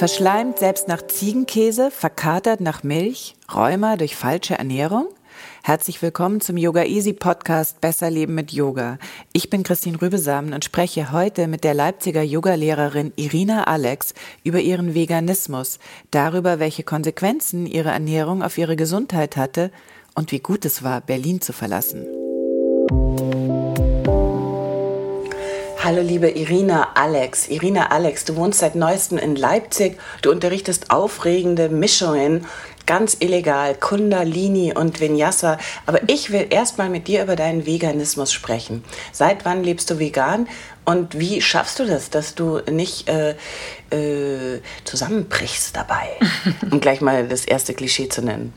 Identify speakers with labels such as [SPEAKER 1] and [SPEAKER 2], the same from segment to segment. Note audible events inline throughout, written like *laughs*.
[SPEAKER 1] Verschleimt selbst nach Ziegenkäse, verkatert nach Milch, Rheuma durch falsche Ernährung? Herzlich willkommen zum Yoga Easy Podcast Besser Leben mit Yoga. Ich bin Christine Rübesamen und spreche heute mit der Leipziger Yogalehrerin Irina Alex über ihren Veganismus, darüber, welche Konsequenzen ihre Ernährung auf ihre Gesundheit hatte und wie gut es war, Berlin zu verlassen. Hallo liebe Irina Alex. Irina Alex, du wohnst seit neuestem in Leipzig. Du unterrichtest aufregende Mischungen, ganz illegal, Kundalini und Vinyasa. Aber ich will erstmal mit dir über deinen Veganismus sprechen. Seit wann lebst du vegan und wie schaffst du das, dass du nicht äh, äh, zusammenbrichst dabei? *laughs* um gleich mal das erste Klischee zu nennen.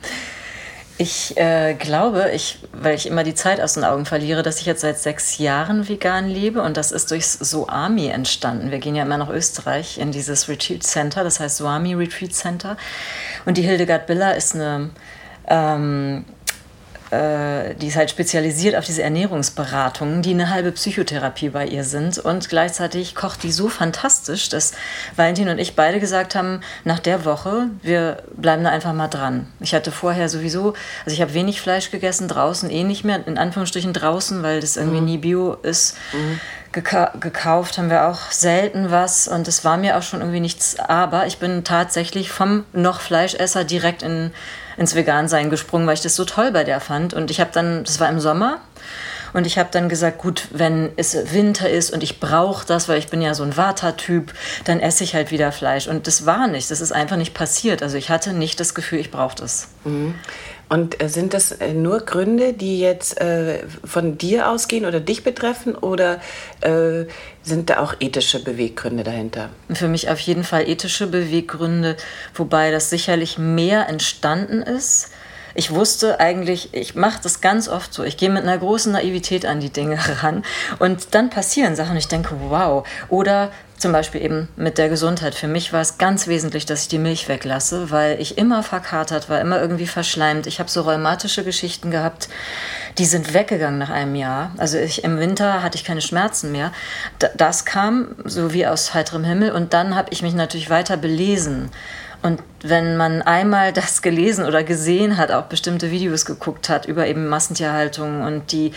[SPEAKER 2] Ich äh, glaube, ich, weil ich immer die Zeit aus den Augen verliere, dass ich jetzt seit sechs Jahren vegan lebe und das ist durch Soami entstanden. Wir gehen ja immer nach Österreich in dieses Retreat Center, das heißt Soami Retreat Center. Und die Hildegard Biller ist eine ähm, äh, die ist halt spezialisiert auf diese Ernährungsberatungen, die eine halbe Psychotherapie bei ihr sind. Und gleichzeitig kocht die so fantastisch, dass Valentin und ich beide gesagt haben, nach der Woche, wir bleiben da einfach mal dran. Ich hatte vorher sowieso, also ich habe wenig Fleisch gegessen, draußen eh nicht mehr, in Anführungsstrichen draußen, weil das irgendwie mhm. nie bio ist. Mhm. Geka gekauft haben wir auch selten was und es war mir auch schon irgendwie nichts. Aber ich bin tatsächlich vom noch Fleischesser direkt in ins Vegansein gesprungen, weil ich das so toll bei der fand. Und ich habe dann, das war im Sommer, und ich habe dann gesagt, gut, wenn es Winter ist und ich brauche das, weil ich bin ja so ein Vata-Typ, dann esse ich halt wieder Fleisch. Und das war nicht, das ist einfach nicht passiert. Also ich hatte nicht das Gefühl, ich brauche das.
[SPEAKER 1] Mhm. Und äh, sind das äh, nur Gründe, die jetzt äh, von dir ausgehen oder dich betreffen oder äh, sind da auch ethische Beweggründe dahinter?
[SPEAKER 2] Für mich auf jeden Fall ethische Beweggründe, wobei das sicherlich mehr entstanden ist ich wusste eigentlich, ich mache das ganz oft so. Ich gehe mit einer großen Naivität an die Dinge *laughs* ran und dann passieren Sachen ich denke, wow. Oder zum Beispiel eben mit der Gesundheit. Für mich war es ganz wesentlich, dass ich die Milch weglasse, weil ich immer verkatert war, immer irgendwie verschleimt. Ich habe so rheumatische Geschichten gehabt, die sind weggegangen nach einem Jahr. Also ich, im Winter hatte ich keine Schmerzen mehr. das kam so wie aus heiterem Himmel und dann habe ich mich natürlich weiter belesen. Und wenn man einmal *laughs* das gelesen oder gesehen hat, auch bestimmte Videos geguckt hat über eben Massentierhaltung und die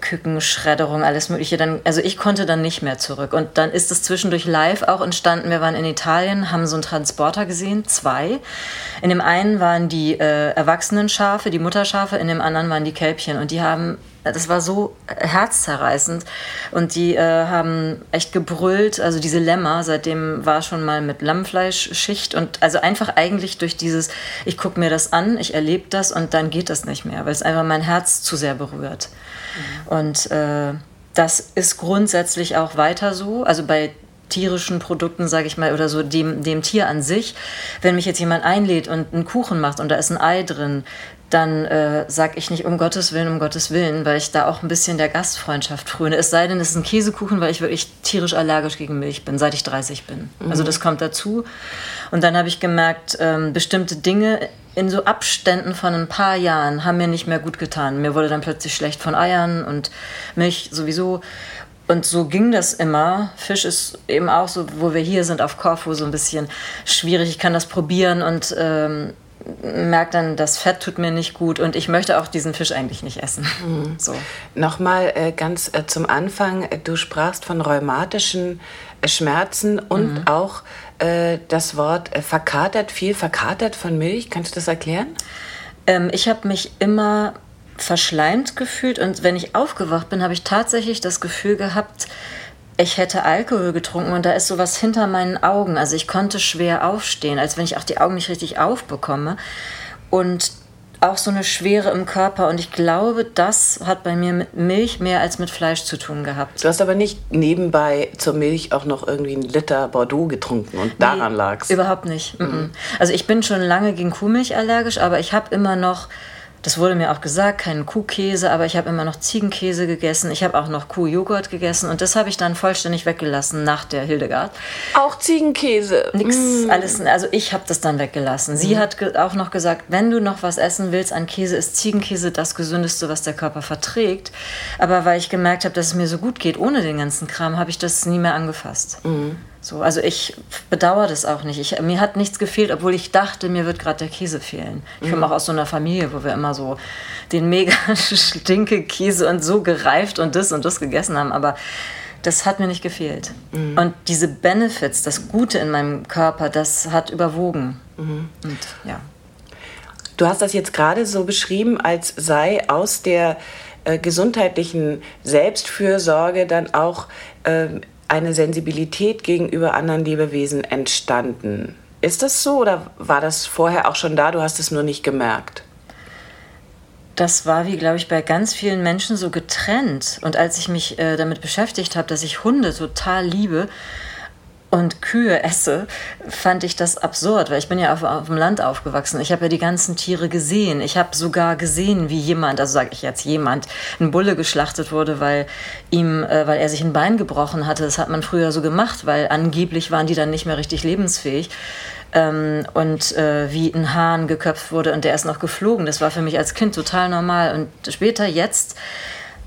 [SPEAKER 2] Kükenschredderung, alles Mögliche, dann, also ich konnte dann nicht mehr zurück. Und dann ist es zwischendurch live auch entstanden. Wir waren in Italien, haben so einen Transporter gesehen, zwei. In dem einen waren die äh, erwachsenen Schafe, die Mutterschafe, in dem anderen waren die Kälbchen. Und die haben das war so herzzerreißend. Und die äh, haben echt gebrüllt. Also diese Lämmer, seitdem war schon mal mit Lammfleischschicht. Und also einfach eigentlich durch dieses, ich gucke mir das an, ich erlebe das und dann geht das nicht mehr, weil es einfach mein Herz zu sehr berührt. Mhm. Und äh, das ist grundsätzlich auch weiter so. Also bei tierischen Produkten, sage ich mal, oder so dem, dem Tier an sich. Wenn mich jetzt jemand einlädt und einen Kuchen macht und da ist ein Ei drin, dann äh, sage ich nicht um Gottes Willen, um Gottes Willen, weil ich da auch ein bisschen der Gastfreundschaft fröne. Es sei denn, es ist ein Käsekuchen, weil ich wirklich tierisch allergisch gegen Milch bin, seit ich 30 bin. Mhm. Also das kommt dazu. Und dann habe ich gemerkt, ähm, bestimmte Dinge in so Abständen von ein paar Jahren haben mir nicht mehr gut getan. Mir wurde dann plötzlich schlecht von Eiern und Milch sowieso. Und so ging das immer. Fisch ist eben auch so, wo wir hier sind auf Korfu, so ein bisschen schwierig. Ich kann das probieren und ähm, merke dann, das Fett tut mir nicht gut und ich möchte auch diesen Fisch eigentlich nicht essen. Mhm.
[SPEAKER 1] So. Nochmal äh, ganz äh, zum Anfang, du sprachst von rheumatischen äh, Schmerzen und mhm. auch äh, das Wort äh, verkatert, viel verkatert von Milch. Kannst du das erklären?
[SPEAKER 2] Ähm, ich habe mich immer verschleimt gefühlt und wenn ich aufgewacht bin, habe ich tatsächlich das Gefühl gehabt, ich hätte Alkohol getrunken und da ist sowas hinter meinen Augen. Also ich konnte schwer aufstehen, als wenn ich auch die Augen nicht richtig aufbekomme. Und auch so eine Schwere im Körper. Und ich glaube, das hat bei mir mit Milch mehr als mit Fleisch zu tun gehabt.
[SPEAKER 1] Du hast aber nicht nebenbei zur Milch auch noch irgendwie einen Liter Bordeaux getrunken und daran nee, lag's.
[SPEAKER 2] Überhaupt nicht. Mhm. Also ich bin schon lange gegen Kuhmilch allergisch, aber ich habe immer noch das wurde mir auch gesagt, keinen Kuhkäse, aber ich habe immer noch Ziegenkäse gegessen. Ich habe auch noch Kuhjoghurt gegessen und das habe ich dann vollständig weggelassen nach der Hildegard.
[SPEAKER 1] Auch Ziegenkäse.
[SPEAKER 2] Nix, mm. alles. Also ich habe das dann weggelassen. Sie mm. hat auch noch gesagt, wenn du noch was essen willst an Käse, ist Ziegenkäse das gesündeste, was der Körper verträgt. Aber weil ich gemerkt habe, dass es mir so gut geht ohne den ganzen Kram, habe ich das nie mehr angefasst. Mm. So, also ich bedauere das auch nicht. Ich, mir hat nichts gefehlt, obwohl ich dachte, mir wird gerade der Käse fehlen. Ich mhm. komme auch aus so einer Familie, wo wir immer so den mega *laughs* stinke Käse und so gereift und das und das gegessen haben. Aber das hat mir nicht gefehlt. Mhm. Und diese Benefits, das Gute in meinem Körper, das hat überwogen. Mhm. Und ja.
[SPEAKER 1] Du hast das jetzt gerade so beschrieben, als sei aus der äh, gesundheitlichen Selbstfürsorge dann auch äh, eine Sensibilität gegenüber anderen Lebewesen entstanden. Ist das so oder war das vorher auch schon da, du hast es nur nicht gemerkt?
[SPEAKER 2] Das war, wie glaube ich, bei ganz vielen Menschen so getrennt. Und als ich mich äh, damit beschäftigt habe, dass ich Hunde total liebe, und Kühe esse, fand ich das absurd, weil ich bin ja auf, auf dem Land aufgewachsen. Ich habe ja die ganzen Tiere gesehen. Ich habe sogar gesehen, wie jemand, also sage ich jetzt jemand, ein Bulle geschlachtet wurde, weil ihm, äh, weil er sich ein Bein gebrochen hatte. Das hat man früher so gemacht, weil angeblich waren die dann nicht mehr richtig lebensfähig. Ähm, und äh, wie ein Hahn geköpft wurde und der ist noch geflogen. Das war für mich als Kind total normal. Und später jetzt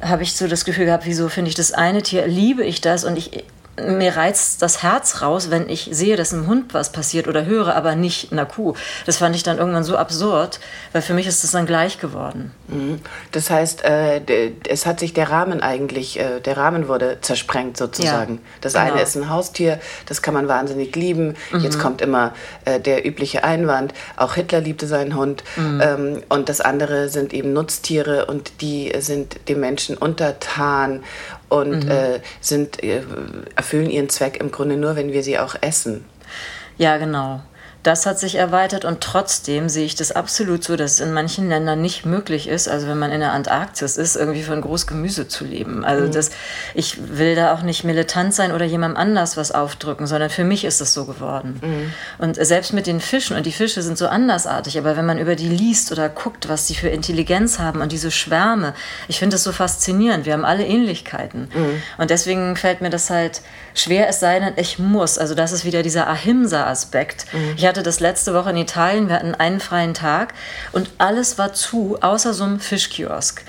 [SPEAKER 2] habe ich so das Gefühl gehabt, wieso finde ich das eine Tier, liebe ich das und ich mir reizt das Herz raus, wenn ich sehe, dass einem Hund was passiert oder höre, aber nicht einer Kuh. Das fand ich dann irgendwann so absurd, weil für mich ist das dann gleich geworden.
[SPEAKER 1] Mhm. Das heißt, äh, es hat sich der Rahmen eigentlich, äh, der Rahmen wurde zersprengt sozusagen. Ja, das genau. eine ist ein Haustier, das kann man wahnsinnig lieben. Mhm. Jetzt kommt immer äh, der übliche Einwand, auch Hitler liebte seinen Hund. Mhm. Ähm, und das andere sind eben Nutztiere und die sind dem Menschen untertan und mhm. äh, sind, äh, erfüllen ihren Zweck im Grunde nur, wenn wir sie auch essen.
[SPEAKER 2] Ja, genau. Das hat sich erweitert und trotzdem sehe ich das absolut so, dass es in manchen Ländern nicht möglich ist, also wenn man in der Antarktis ist, irgendwie von Großgemüse zu leben. Also mhm. das, ich will da auch nicht militant sein oder jemandem anders was aufdrücken, sondern für mich ist es so geworden. Mhm. Und selbst mit den Fischen, und die Fische sind so andersartig, aber wenn man über die liest oder guckt, was sie für Intelligenz haben und diese Schwärme, ich finde das so faszinierend. Wir haben alle Ähnlichkeiten. Mhm. Und deswegen fällt mir das halt schwer, es sei denn, ich muss. Also das ist wieder dieser Ahimsa-Aspekt. Mhm. Ich hatte das letzte Woche in Italien, wir hatten einen freien Tag und alles war zu, außer so einem Fischkiosk.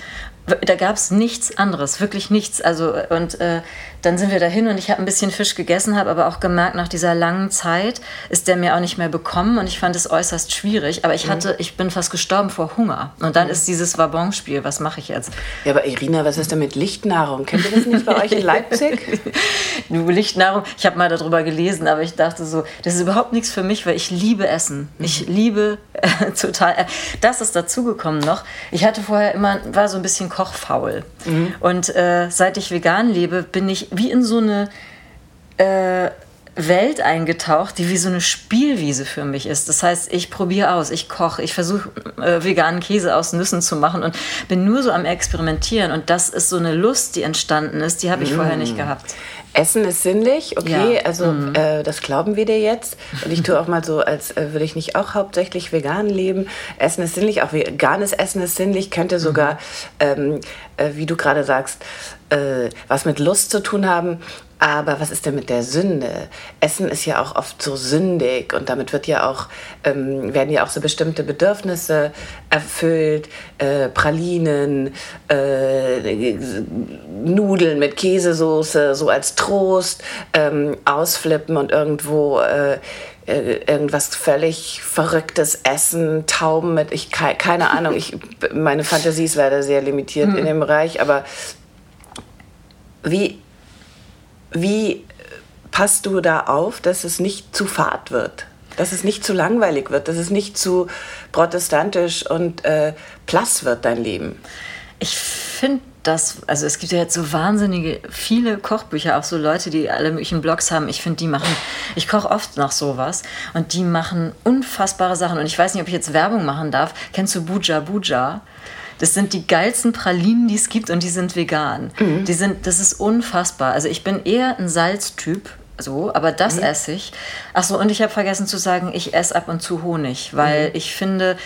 [SPEAKER 2] Da gab es nichts anderes, wirklich nichts. Also, und äh, dann sind wir dahin und ich habe ein bisschen Fisch gegessen, habe aber auch gemerkt, nach dieser langen Zeit ist der mir auch nicht mehr bekommen und ich fand es äußerst schwierig. Aber ich mhm. hatte, ich bin fast gestorben vor Hunger. Und dann mhm. ist dieses Wabonspiel, was mache ich jetzt?
[SPEAKER 1] Ja, aber Irina, was ist denn mit Lichtnahrung? Kennt ihr das nicht bei euch in Leipzig? *laughs*
[SPEAKER 2] du, Lichtnahrung, ich habe mal darüber gelesen, aber ich dachte so, das ist überhaupt nichts für mich, weil ich liebe Essen. Mhm. Ich liebe äh, *laughs* total. Äh, das ist dazugekommen noch. Ich hatte vorher immer, war so ein bisschen kochfaul. Mhm. Und äh, seit ich vegan lebe, bin ich wie in so eine äh, Welt eingetaucht, die wie so eine Spielwiese für mich ist. Das heißt, ich probiere aus, ich koche, ich versuche äh, veganen Käse aus Nüssen zu machen und bin nur so am Experimentieren. Und das ist so eine Lust, die entstanden ist, die habe ich mm. vorher nicht gehabt.
[SPEAKER 1] Essen ist sinnlich, okay, ja. also mhm. äh, das glauben wir dir jetzt. Und ich tue auch mal so, als äh, würde ich nicht auch hauptsächlich vegan leben. Essen ist sinnlich, auch veganes Essen ist sinnlich, könnte sogar, mhm. ähm, äh, wie du gerade sagst, äh, was mit Lust zu tun haben. Aber was ist denn mit der Sünde? Essen ist ja auch oft so sündig und damit wird ja auch, ähm, werden ja auch so bestimmte Bedürfnisse erfüllt. Äh, Pralinen, äh, Nudeln mit Käsesoße, so als Trost, ähm, ausflippen und irgendwo äh, äh irgendwas völlig Verrücktes essen, Tauben mit, ich keine Ahnung, ich, meine Fantasie ist leider sehr limitiert mhm. in dem Bereich, aber wie, wie passt du da auf, dass es nicht zu fad wird? Dass es nicht zu langweilig wird, dass es nicht zu protestantisch und äh, plass wird, dein Leben?
[SPEAKER 2] Ich finde das, also es gibt ja jetzt so wahnsinnige, viele Kochbücher, auch so Leute, die alle möglichen Blogs haben. Ich finde, die machen, ich koche oft nach sowas und die machen unfassbare Sachen. Und ich weiß nicht, ob ich jetzt Werbung machen darf. Kennst du Buja Buja? Das sind die geilsten Pralinen, die es gibt und die sind vegan. Mhm. Die sind, das ist unfassbar. Also ich bin eher ein Salztyp, so, aber das mhm. esse ich. Ach so, und ich habe vergessen zu sagen, ich esse ab und zu Honig, weil mhm. ich finde,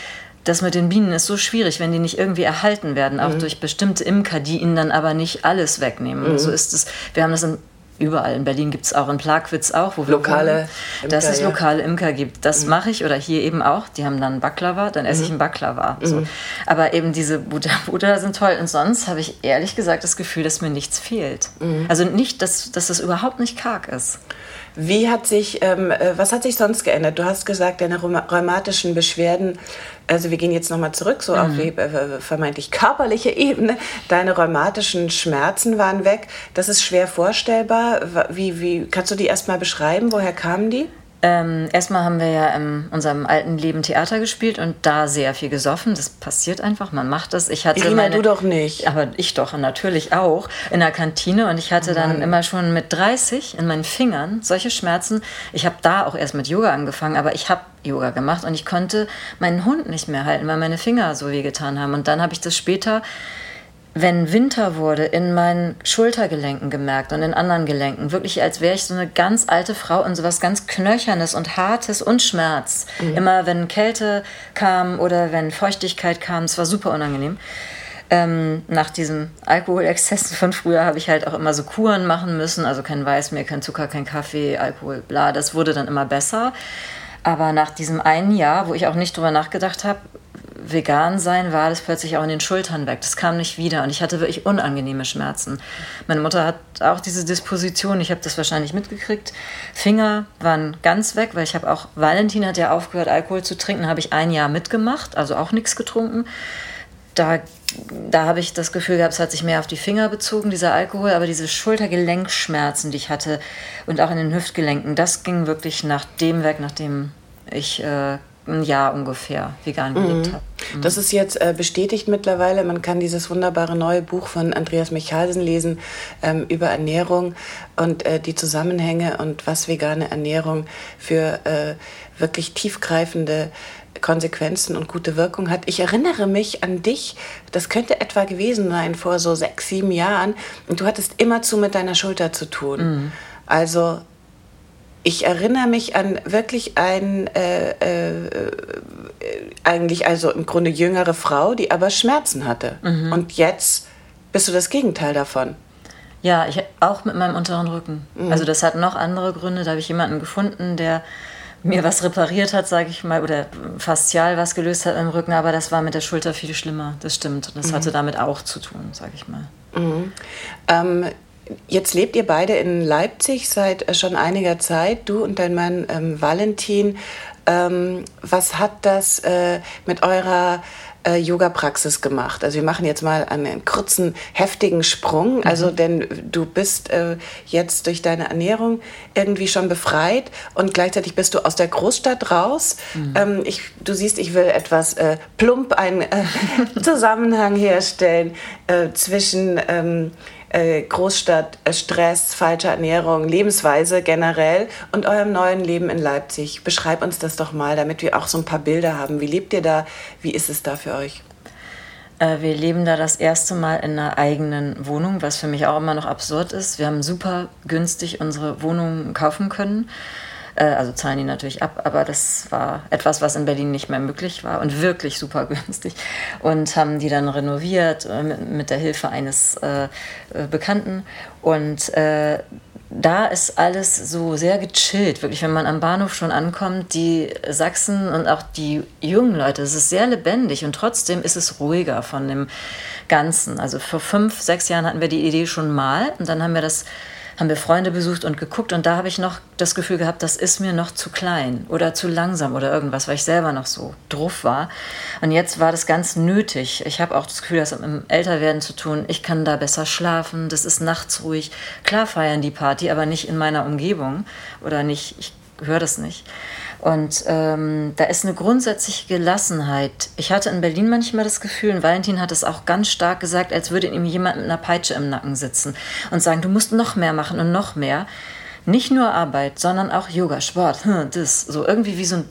[SPEAKER 2] das mit den Bienen ist so schwierig, wenn die nicht irgendwie erhalten werden, auch mhm. durch bestimmte Imker, die ihnen dann aber nicht alles wegnehmen. Mhm. So ist es. Wir haben das in überall. In Berlin gibt es auch, in Plagwitz auch, wo wir
[SPEAKER 1] lokale
[SPEAKER 2] Imker, dass es lokale Imker gibt. Das mhm. mache ich oder hier eben auch. Die haben dann Baklava, dann esse mhm. ich einen Baklava. So. Mhm. Aber eben diese Buddha *laughs* Buddha sind toll. Und sonst habe ich ehrlich gesagt das Gefühl, dass mir nichts fehlt. Mhm. Also nicht, dass, dass das überhaupt nicht karg ist.
[SPEAKER 1] Wie hat sich, ähm, äh, was hat sich sonst geändert? Du hast gesagt, deine rheumatischen Beschwerden, also wir gehen jetzt nochmal zurück, so mhm. auf die äh, vermeintlich körperliche Ebene. Deine rheumatischen Schmerzen waren weg. Das ist schwer vorstellbar. Wie, wie kannst du die erstmal beschreiben? Woher kamen die?
[SPEAKER 2] Ähm, erstmal haben wir ja in unserem alten Leben Theater gespielt und da sehr viel gesoffen. Das passiert einfach, man macht das. Ich hatte
[SPEAKER 1] Irina, meine, du doch nicht.
[SPEAKER 2] Aber ich doch, natürlich auch. In der Kantine und ich hatte oh dann immer schon mit 30 in meinen Fingern solche Schmerzen. Ich habe da auch erst mit Yoga angefangen, aber ich habe Yoga gemacht und ich konnte meinen Hund nicht mehr halten, weil meine Finger so wehgetan haben. Und dann habe ich das später wenn Winter wurde, in meinen Schultergelenken gemerkt und in anderen Gelenken. Wirklich, als wäre ich so eine ganz alte Frau und so was ganz Knöchernes und Hartes und Schmerz. Mhm. Immer wenn Kälte kam oder wenn Feuchtigkeit kam, es war super unangenehm. Ähm, nach diesen Alkoholexzessen von früher habe ich halt auch immer so Kuren machen müssen, also kein Weiß mehr, kein Zucker, kein Kaffee, Alkohol, bla. Das wurde dann immer besser. Aber nach diesem einen Jahr, wo ich auch nicht drüber nachgedacht habe, vegan sein, war das plötzlich auch in den Schultern weg. Das kam nicht wieder und ich hatte wirklich unangenehme Schmerzen. Meine Mutter hat auch diese Disposition, ich habe das wahrscheinlich mitgekriegt. Finger waren ganz weg, weil ich habe auch, Valentin hat ja aufgehört, Alkohol zu trinken, habe ich ein Jahr mitgemacht, also auch nichts getrunken. Da, da habe ich das Gefühl gehabt, es hat sich mehr auf die Finger bezogen, dieser Alkohol, aber diese Schultergelenkschmerzen, die ich hatte und auch in den Hüftgelenken, das ging wirklich nach dem weg, nachdem ich äh, ein Jahr ungefähr vegan gelebt mhm. habe.
[SPEAKER 1] Mhm. Das ist jetzt äh, bestätigt mittlerweile. Man kann dieses wunderbare neue Buch von Andreas Michalsen lesen ähm, über Ernährung und äh, die Zusammenhänge und was vegane Ernährung für äh, wirklich tiefgreifende Konsequenzen und gute Wirkung hat. Ich erinnere mich an dich, das könnte etwa gewesen sein vor so sechs, sieben Jahren, und du hattest immerzu mit deiner Schulter zu tun. Mhm. Also ich erinnere mich an wirklich ein, äh, äh, eigentlich also im Grunde jüngere Frau, die aber Schmerzen hatte. Mhm. Und jetzt bist du das Gegenteil davon.
[SPEAKER 2] Ja, ich auch mit meinem unteren Rücken. Mhm. Also das hat noch andere Gründe. Da habe ich jemanden gefunden, der mir was repariert hat, sage ich mal, oder faszial was gelöst hat im Rücken, aber das war mit der Schulter viel schlimmer. Das stimmt. Das mhm. hatte damit auch zu tun, sage ich mal.
[SPEAKER 1] Mhm. Ähm, Jetzt lebt ihr beide in Leipzig seit äh, schon einiger Zeit, du und dein Mann ähm, Valentin. Ähm, was hat das äh, mit eurer äh, Yoga-Praxis gemacht? Also wir machen jetzt mal einen kurzen, heftigen Sprung. Mhm. Also denn du bist äh, jetzt durch deine Ernährung irgendwie schon befreit und gleichzeitig bist du aus der Großstadt raus. Mhm. Ähm, ich, du siehst, ich will etwas äh, plump einen äh, *laughs* Zusammenhang herstellen äh, zwischen ähm, äh, Großstadt, äh, Stress, falsche Ernährung, Lebensweise generell und eurem neuen Leben in Leipzig. Beschreib uns das doch mal, damit wir auch so ein paar Bilder haben. Wie lebt ihr da? Wie ist es da für euch?
[SPEAKER 2] Äh, wir leben da das erste Mal in einer eigenen Wohnung, was für mich auch immer noch absurd ist. Wir haben super günstig unsere Wohnung kaufen können. Äh, also zahlen die natürlich ab, aber das war etwas, was in Berlin nicht mehr möglich war und wirklich super *laughs* günstig. Und haben die dann renoviert äh, mit, der Hilfe eines äh, Bekannten. Und da ist alles so sehr gechillt, wirklich, wenn man am Bahnhof schon ankommt, die Sachsen und auch die jungen Leute, es ist sehr lebendig und trotzdem ist es ruhiger von dem Ganzen. Also vor fünf, sechs Jahren hatten wir die Idee schon mal und dann haben wir das haben wir Freunde besucht und geguckt und da habe ich noch das Gefühl gehabt, das ist mir noch zu klein oder zu langsam oder irgendwas, weil ich selber noch so drauf war. Und jetzt war das ganz nötig. Ich habe auch das Gefühl, das hat mit dem Älterwerden zu tun. Ich kann da besser schlafen, das ist nachts ruhig. Klar feiern die Party, aber nicht in meiner Umgebung oder nicht, ich höre das nicht. Und ähm, da ist eine grundsätzliche Gelassenheit. Ich hatte in Berlin manchmal das Gefühl, und Valentin hat es auch ganz stark gesagt, als würde ihm jemand mit einer Peitsche im Nacken sitzen und sagen, du musst noch mehr machen und noch mehr. Nicht nur Arbeit, sondern auch Yoga, Sport, hm, das, so irgendwie wie so ein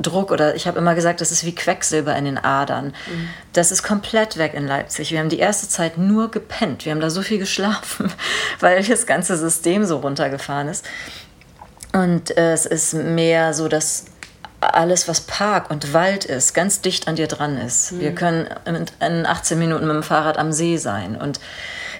[SPEAKER 2] Druck oder ich habe immer gesagt, das ist wie Quecksilber in den Adern. Mhm. Das ist komplett weg in Leipzig. Wir haben die erste Zeit nur gepennt. Wir haben da so viel geschlafen, *laughs* weil das ganze System so runtergefahren ist. Und äh, es ist mehr so, dass alles, was Park und Wald ist, ganz dicht an dir dran ist. Mhm. Wir können in 18 Minuten mit dem Fahrrad am See sein. Und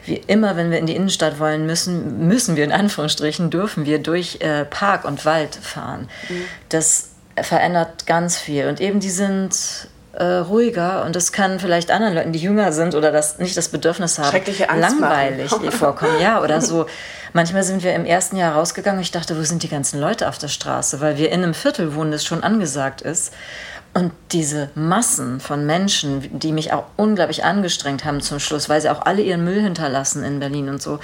[SPEAKER 2] wie immer, wenn wir in die Innenstadt wollen müssen, müssen wir in Anführungsstrichen, dürfen wir durch äh, Park und Wald fahren. Mhm. Das verändert ganz viel. Und eben die sind äh, ruhiger und das kann vielleicht anderen Leuten, die jünger sind oder das nicht das Bedürfnis haben, langweilig *laughs* vorkommen. Ja, oder so. Manchmal sind wir im ersten Jahr rausgegangen und ich dachte, wo sind die ganzen Leute auf der Straße? Weil wir in einem Viertel wohnen, das schon angesagt ist. Und diese Massen von Menschen, die mich auch unglaublich angestrengt haben zum Schluss, weil sie auch alle ihren Müll hinterlassen in Berlin und so,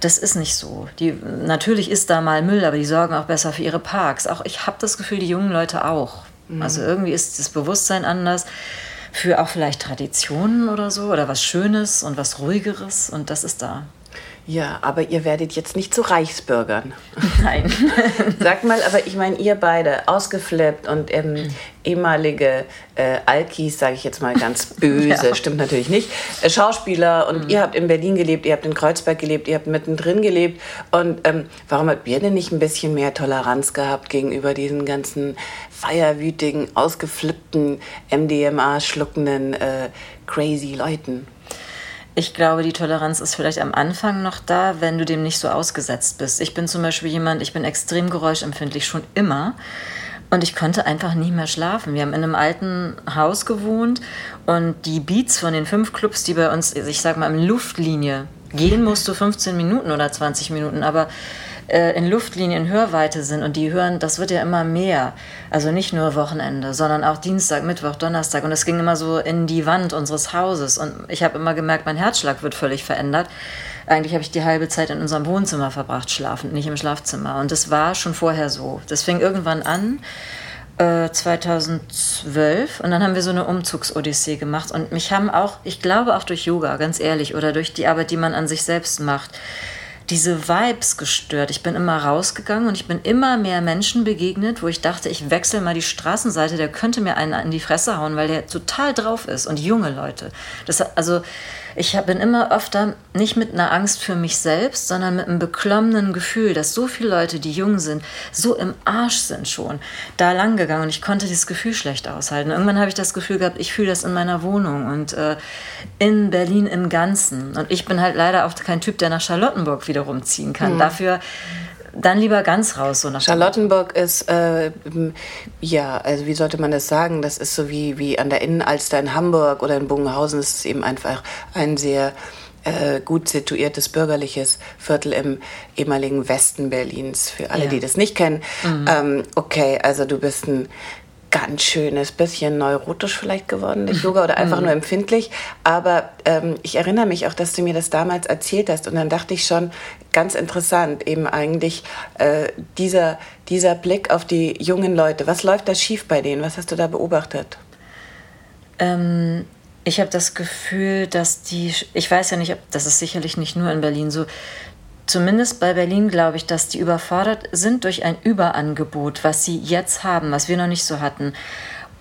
[SPEAKER 2] das ist nicht so. Die, natürlich ist da mal Müll, aber die sorgen auch besser für ihre Parks. Auch ich habe das Gefühl, die jungen Leute auch. Mhm. Also irgendwie ist das Bewusstsein anders für auch vielleicht Traditionen oder so oder was Schönes und was Ruhigeres und das ist da.
[SPEAKER 1] Ja, aber ihr werdet jetzt nicht zu Reichsbürgern. *laughs*
[SPEAKER 2] Nein. *laughs*
[SPEAKER 1] Sag mal, aber ich meine, ihr beide, ausgeflippt und ähm, ehemalige äh, Alkis, sage ich jetzt mal ganz *laughs* böse, ja. stimmt natürlich nicht, äh, Schauspieler und mhm. ihr habt in Berlin gelebt, ihr habt in Kreuzberg gelebt, ihr habt mittendrin gelebt. Und ähm, warum habt ihr denn nicht ein bisschen mehr Toleranz gehabt gegenüber diesen ganzen feierwütigen, ausgeflippten, MDMA-schluckenden, äh, crazy Leuten?
[SPEAKER 2] Ich glaube, die Toleranz ist vielleicht am Anfang noch da, wenn du dem nicht so ausgesetzt bist. Ich bin zum Beispiel jemand, ich bin extrem geräuschempfindlich schon immer. Und ich konnte einfach nie mehr schlafen. Wir haben in einem alten Haus gewohnt und die Beats von den fünf Clubs, die bei uns, ich sag mal, in Luftlinie gehen musst du 15 Minuten oder 20 Minuten, aber äh, in Luftlinien Hörweite sind und die hören, das wird ja immer mehr. Also nicht nur Wochenende, sondern auch Dienstag, Mittwoch, Donnerstag. Und es ging immer so in die Wand unseres Hauses. Und ich habe immer gemerkt, mein Herzschlag wird völlig verändert. Eigentlich habe ich die halbe Zeit in unserem Wohnzimmer verbracht, schlafend, nicht im Schlafzimmer. Und das war schon vorher so. Das fing irgendwann an. 2012 äh, und dann haben wir so eine Umzugsodyssee gemacht und mich haben auch, ich glaube auch durch Yoga, ganz ehrlich, oder durch die Arbeit, die man an sich selbst macht, diese Vibes gestört. Ich bin immer rausgegangen und ich bin immer mehr Menschen begegnet, wo ich dachte, ich wechsle mal die Straßenseite, der könnte mir einen in die Fresse hauen, weil der total drauf ist und junge Leute. Das, also ich bin immer öfter nicht mit einer Angst für mich selbst, sondern mit einem beklommenen Gefühl, dass so viele Leute, die jung sind, so im Arsch sind schon, da lang gegangen und ich konnte dieses Gefühl schlecht aushalten. Irgendwann habe ich das Gefühl gehabt, ich fühle das in meiner Wohnung und äh, in Berlin im Ganzen. Und ich bin halt leider auch kein Typ, der nach Charlottenburg wiederum ziehen kann. Mhm. Dafür dann lieber ganz raus. So nach
[SPEAKER 1] Charlottenburg ist, äh, ja, also wie sollte man das sagen? Das ist so wie, wie an der Innenalster in Hamburg oder in Bungenhausen. Es ist eben einfach ein sehr äh, gut situiertes bürgerliches Viertel im ehemaligen Westen Berlins. Für alle, ja. die das nicht kennen. Mhm. Ähm, okay, also du bist ein ganz schönes bisschen neurotisch vielleicht geworden durch Yoga oder einfach mhm. nur empfindlich. Aber ähm, ich erinnere mich auch, dass du mir das damals erzählt hast und dann dachte ich schon, ganz interessant, eben eigentlich äh, dieser, dieser Blick auf die jungen Leute. Was läuft da schief bei denen? Was hast du da beobachtet?
[SPEAKER 2] Ähm, ich habe das Gefühl, dass die, ich weiß ja nicht, ob, das ist sicherlich nicht nur in Berlin so, zumindest bei Berlin glaube ich, dass die überfordert sind durch ein Überangebot, was sie jetzt haben, was wir noch nicht so hatten.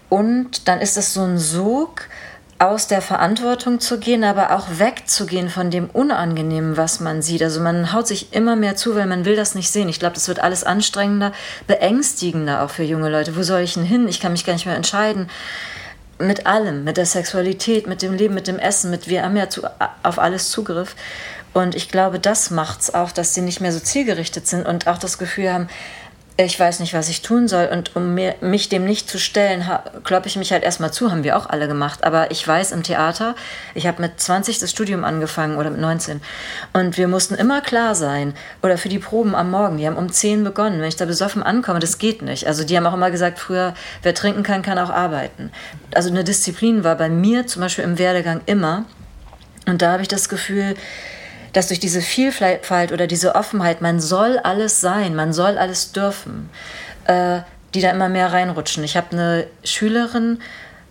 [SPEAKER 2] Und dann ist es so ein Sog, aus der Verantwortung zu gehen, aber auch wegzugehen von dem Unangenehmen, was man sieht. Also man haut sich immer mehr zu, weil man will das nicht sehen. Ich glaube, das wird alles anstrengender, beängstigender auch für junge Leute. Wo soll ich denn hin? Ich kann mich gar nicht mehr entscheiden. Mit allem, mit der Sexualität, mit dem Leben, mit dem Essen, mit wir haben ja zu, auf alles Zugriff. Und ich glaube, das macht es auch, dass sie nicht mehr so zielgerichtet sind und auch das Gefühl haben, ich weiß nicht, was ich tun soll. Und um mir, mich dem nicht zu stellen, kloppe ich mich halt erstmal zu, haben wir auch alle gemacht. Aber ich weiß im Theater, ich habe mit 20 das Studium angefangen oder mit 19. Und wir mussten immer klar sein, oder für die Proben am Morgen, die haben um 10 begonnen. Wenn ich da besoffen ankomme, das geht nicht. Also die haben auch immer gesagt, früher, wer trinken kann, kann auch arbeiten. Also eine Disziplin war bei mir zum Beispiel im Werdegang immer. Und da habe ich das Gefühl, dass durch diese Vielfalt oder diese Offenheit, man soll alles sein, man soll alles dürfen, äh, die da immer mehr reinrutschen. Ich habe eine Schülerin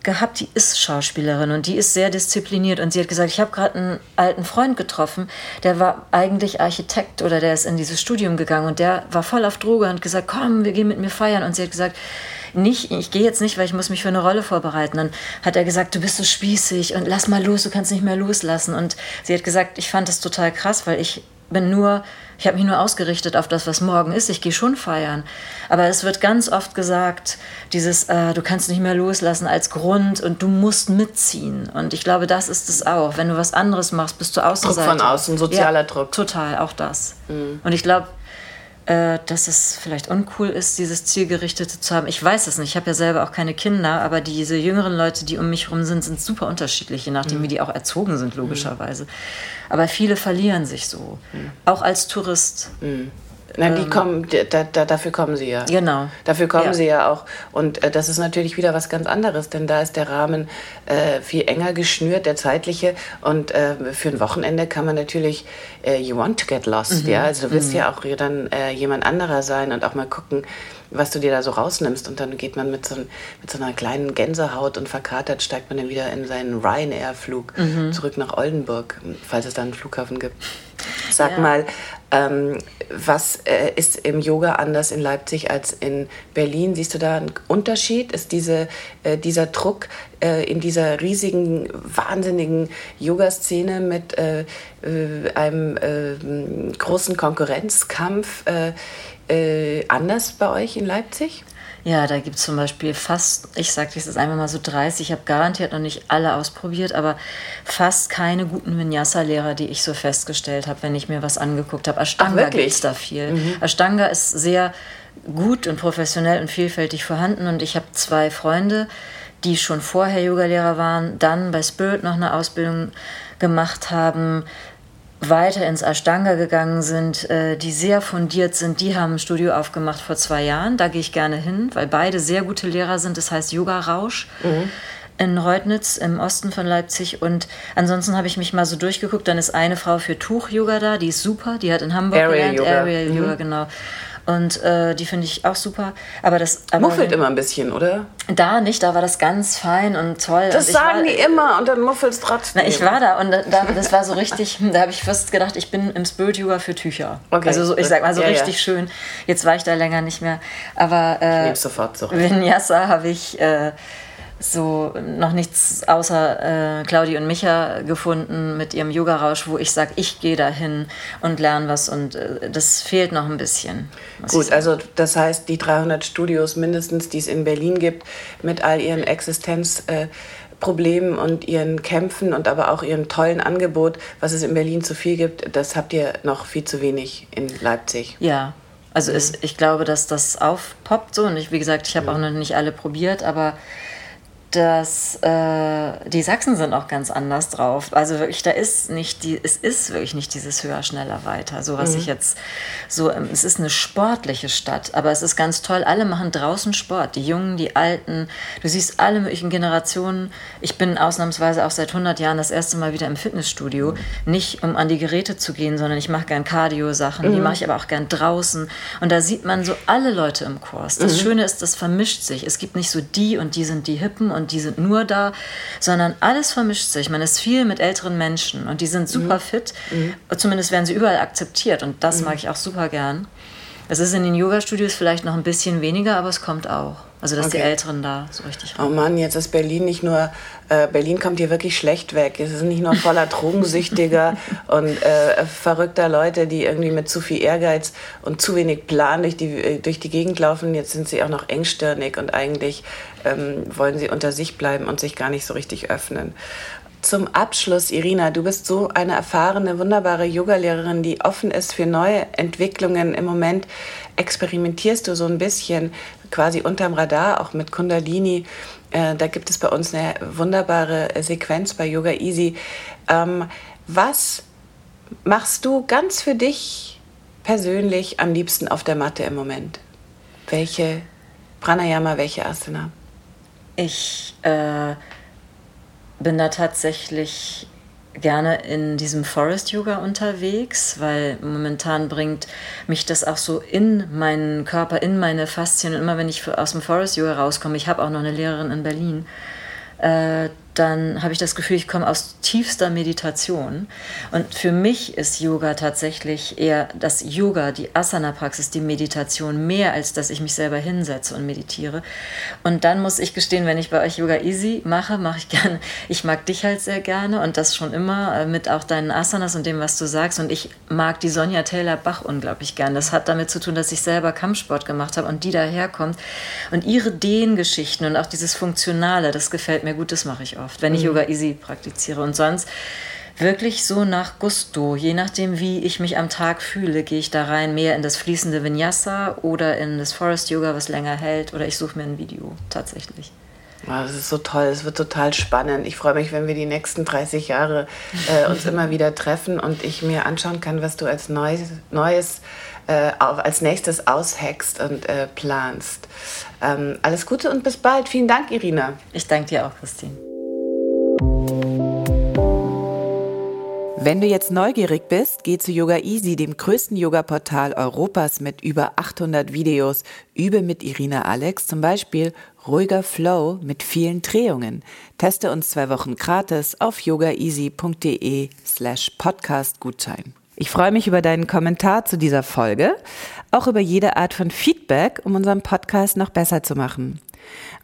[SPEAKER 2] gehabt, die ist Schauspielerin und die ist sehr diszipliniert und sie hat gesagt, ich habe gerade einen alten Freund getroffen, der war eigentlich Architekt oder der ist in dieses Studium gegangen und der war voll auf Droge und gesagt, komm, wir gehen mit mir feiern und sie hat gesagt, nicht, ich gehe jetzt nicht, weil ich muss mich für eine Rolle vorbereiten. Dann hat er gesagt, du bist so spießig und lass mal los, du kannst nicht mehr loslassen. Und sie hat gesagt, ich fand das total krass, weil ich bin nur, ich habe mich nur ausgerichtet auf das, was morgen ist. Ich gehe schon feiern. Aber es wird ganz oft gesagt, dieses, äh, du kannst nicht mehr loslassen als Grund und du musst mitziehen. Und ich glaube, das ist es auch. Wenn du was anderes machst, bist du Außenseiter.
[SPEAKER 1] Druck von außen, sozialer
[SPEAKER 2] ja,
[SPEAKER 1] Druck.
[SPEAKER 2] Total, auch das. Mhm. Und ich glaube, äh, dass es vielleicht uncool ist, dieses Zielgerichtete zu haben. Ich weiß es nicht. Ich habe ja selber auch keine Kinder, aber diese jüngeren Leute, die um mich herum sind, sind super unterschiedlich, je nachdem, mhm. wie die auch erzogen sind, logischerweise. Mhm. Aber viele verlieren sich so, mhm. auch als Tourist.
[SPEAKER 1] Nein, die ähm, kommen, da, da, dafür kommen sie ja.
[SPEAKER 2] Genau.
[SPEAKER 1] Dafür kommen ja. sie ja auch. Und äh, das ist natürlich wieder was ganz anderes, denn da ist der Rahmen äh, viel enger geschnürt, der zeitliche. Und äh, für ein Wochenende kann man natürlich, äh, you want to get lost, mhm. ja. Also du willst mhm. ja auch dann äh, jemand anderer sein und auch mal gucken, was du dir da so rausnimmst. Und dann geht man mit so, mit so einer kleinen Gänsehaut und verkatert steigt man dann wieder in seinen Ryanair-Flug mhm. zurück nach Oldenburg, falls es da einen Flughafen gibt. Sag ja. mal, ähm, was äh, ist im Yoga anders in Leipzig als in Berlin? Siehst du da einen Unterschied? Ist diese, äh, dieser Druck äh, in dieser riesigen, wahnsinnigen Yoga-Szene mit äh, äh, einem äh, großen Konkurrenzkampf anders bei euch in Leipzig?
[SPEAKER 2] Ja, da gibt es zum Beispiel fast, ich sage das einfach mal so 30, ich habe garantiert noch nicht alle ausprobiert, aber fast keine guten Vinyasa-Lehrer, die ich so festgestellt habe, wenn ich mir was angeguckt habe. Ashtanga gibt es da viel. Mhm. Ashtanga ist sehr gut und professionell und vielfältig vorhanden und ich habe zwei Freunde, die schon vorher Yogalehrer waren, dann bei Spirit noch eine Ausbildung gemacht haben, weiter ins Ashtanga gegangen sind, äh, die sehr fundiert sind, die haben ein Studio aufgemacht vor zwei Jahren. Da gehe ich gerne hin, weil beide sehr gute Lehrer sind. Das heißt Yoga Rausch. Mhm. In Reutnitz im Osten von Leipzig und ansonsten habe ich mich mal so durchgeguckt. Dann ist eine Frau für Tuch-Yoga da, die ist super, die hat in Hamburg
[SPEAKER 1] Aerial gelernt, Yoga.
[SPEAKER 2] Aerial Yoga, mhm. genau. Und äh, die finde ich auch super. Aber das aber
[SPEAKER 1] muffelt immer ein bisschen, oder?
[SPEAKER 2] Da nicht, da war das ganz fein und toll.
[SPEAKER 1] Das
[SPEAKER 2] und
[SPEAKER 1] sagen war, die immer und dann muffelt es trotzdem.
[SPEAKER 2] Na, ich war da und da, das war so richtig, *laughs* da habe ich fast gedacht, ich bin im Spirit Yoga für Tücher. Okay. Also so, ich sag mal so ja, richtig ja. schön. Jetzt war ich da länger nicht mehr. Aber äh, ich
[SPEAKER 1] sofort zurück.
[SPEAKER 2] Vinyasa habe ich. Äh, so noch nichts außer äh, Claudi und Micha gefunden mit ihrem Yoga-Rausch, wo ich sage, ich gehe da hin und lerne was und äh, das fehlt noch ein bisschen.
[SPEAKER 1] Gut, also das heißt, die 300 Studios mindestens, die es in Berlin gibt, mit all ihren Existenzproblemen äh, und ihren Kämpfen und aber auch ihrem tollen Angebot, was es in Berlin zu viel gibt, das habt ihr noch viel zu wenig in Leipzig.
[SPEAKER 2] Ja, also mhm. es, ich glaube, dass das aufpoppt so und ich, wie gesagt, ich habe mhm. auch noch nicht alle probiert, aber dass äh, die Sachsen sind auch ganz anders drauf. Also wirklich, da ist nicht die, es ist wirklich nicht dieses höher, schneller, weiter. So was mhm. ich jetzt so, ähm, es ist eine sportliche Stadt, aber es ist ganz toll. Alle machen draußen Sport, die Jungen, die Alten. Du siehst alle möglichen Generationen. Ich bin ausnahmsweise auch seit 100 Jahren das erste Mal wieder im Fitnessstudio, nicht um an die Geräte zu gehen, sondern ich mache gern Cardio-Sachen. Mhm. Die mache ich aber auch gern draußen. Und da sieht man so alle Leute im Kurs. Das mhm. Schöne ist, das vermischt sich. Es gibt nicht so die und die sind die Hippen und und die sind nur da, sondern alles vermischt sich. Man ist viel mit älteren Menschen und die sind super mhm. fit. Mhm. Zumindest werden sie überall akzeptiert und das mhm. mag ich auch super gern. Es ist in den Yoga-Studios vielleicht noch ein bisschen weniger, aber es kommt auch. Also, dass okay. die Älteren da so richtig
[SPEAKER 1] Oh Mann, jetzt ist Berlin nicht nur, äh, Berlin kommt hier wirklich schlecht weg. Es ist nicht nur voller *laughs* Drogensüchtiger und äh, verrückter Leute, die irgendwie mit zu viel Ehrgeiz und zu wenig Plan durch die, äh, durch die Gegend laufen. Jetzt sind sie auch noch engstirnig und eigentlich ähm, wollen sie unter sich bleiben und sich gar nicht so richtig öffnen. Zum Abschluss, Irina, du bist so eine erfahrene, wunderbare Yogalehrerin, die offen ist für neue Entwicklungen. Im Moment experimentierst du so ein bisschen quasi unterm Radar, auch mit Kundalini. Äh, da gibt es bei uns eine wunderbare Sequenz bei Yoga Easy. Ähm, was machst du ganz für dich persönlich am liebsten auf der Matte im Moment? Welche Pranayama, welche Asana?
[SPEAKER 2] Ich äh bin da tatsächlich gerne in diesem Forest Yoga unterwegs, weil momentan bringt mich das auch so in meinen Körper, in meine Faszien. Und immer wenn ich aus dem Forest Yoga rauskomme, ich habe auch noch eine Lehrerin in Berlin, äh, dann habe ich das Gefühl, ich komme aus tiefster Meditation. Und für mich ist Yoga tatsächlich eher das Yoga, die Asana-Praxis, die Meditation, mehr als dass ich mich selber hinsetze und meditiere. Und dann muss ich gestehen, wenn ich bei euch Yoga Easy mache, mache ich gerne, *laughs* ich mag dich halt sehr gerne und das schon immer äh, mit auch deinen Asanas und dem, was du sagst. Und ich mag die Sonja Taylor-Bach unglaublich gern. Das hat damit zu tun, dass ich selber Kampfsport gemacht habe und die daherkommt. Und ihre Dehngeschichten und auch dieses Funktionale, das gefällt mir gut, das mache ich oft oft, wenn ich mhm. Yoga Easy praktiziere. Und sonst wirklich so nach Gusto. Je nachdem, wie ich mich am Tag fühle, gehe ich da rein mehr in das fließende Vinyasa oder in das Forest Yoga, was länger hält, oder ich suche mir ein Video tatsächlich.
[SPEAKER 1] Ah, das ist so toll, es wird total spannend. Ich freue mich, wenn wir die nächsten 30 Jahre äh, uns immer wieder treffen und ich mir anschauen kann, was du als Neues, Neues äh, auch als nächstes aushackst und äh, planst. Ähm, alles Gute und bis bald. Vielen Dank, Irina.
[SPEAKER 2] Ich danke dir auch, Christine.
[SPEAKER 1] Wenn du jetzt neugierig bist, geh zu Yoga Easy, dem größten Yoga-Portal Europas mit über 800 Videos. Übe mit Irina Alex zum Beispiel ruhiger Flow mit vielen Drehungen. Teste uns zwei Wochen gratis auf yogaeasy.de slash podcastgutschein. Ich freue mich über deinen Kommentar zu dieser Folge, auch über jede Art von Feedback, um unseren Podcast noch besser zu machen.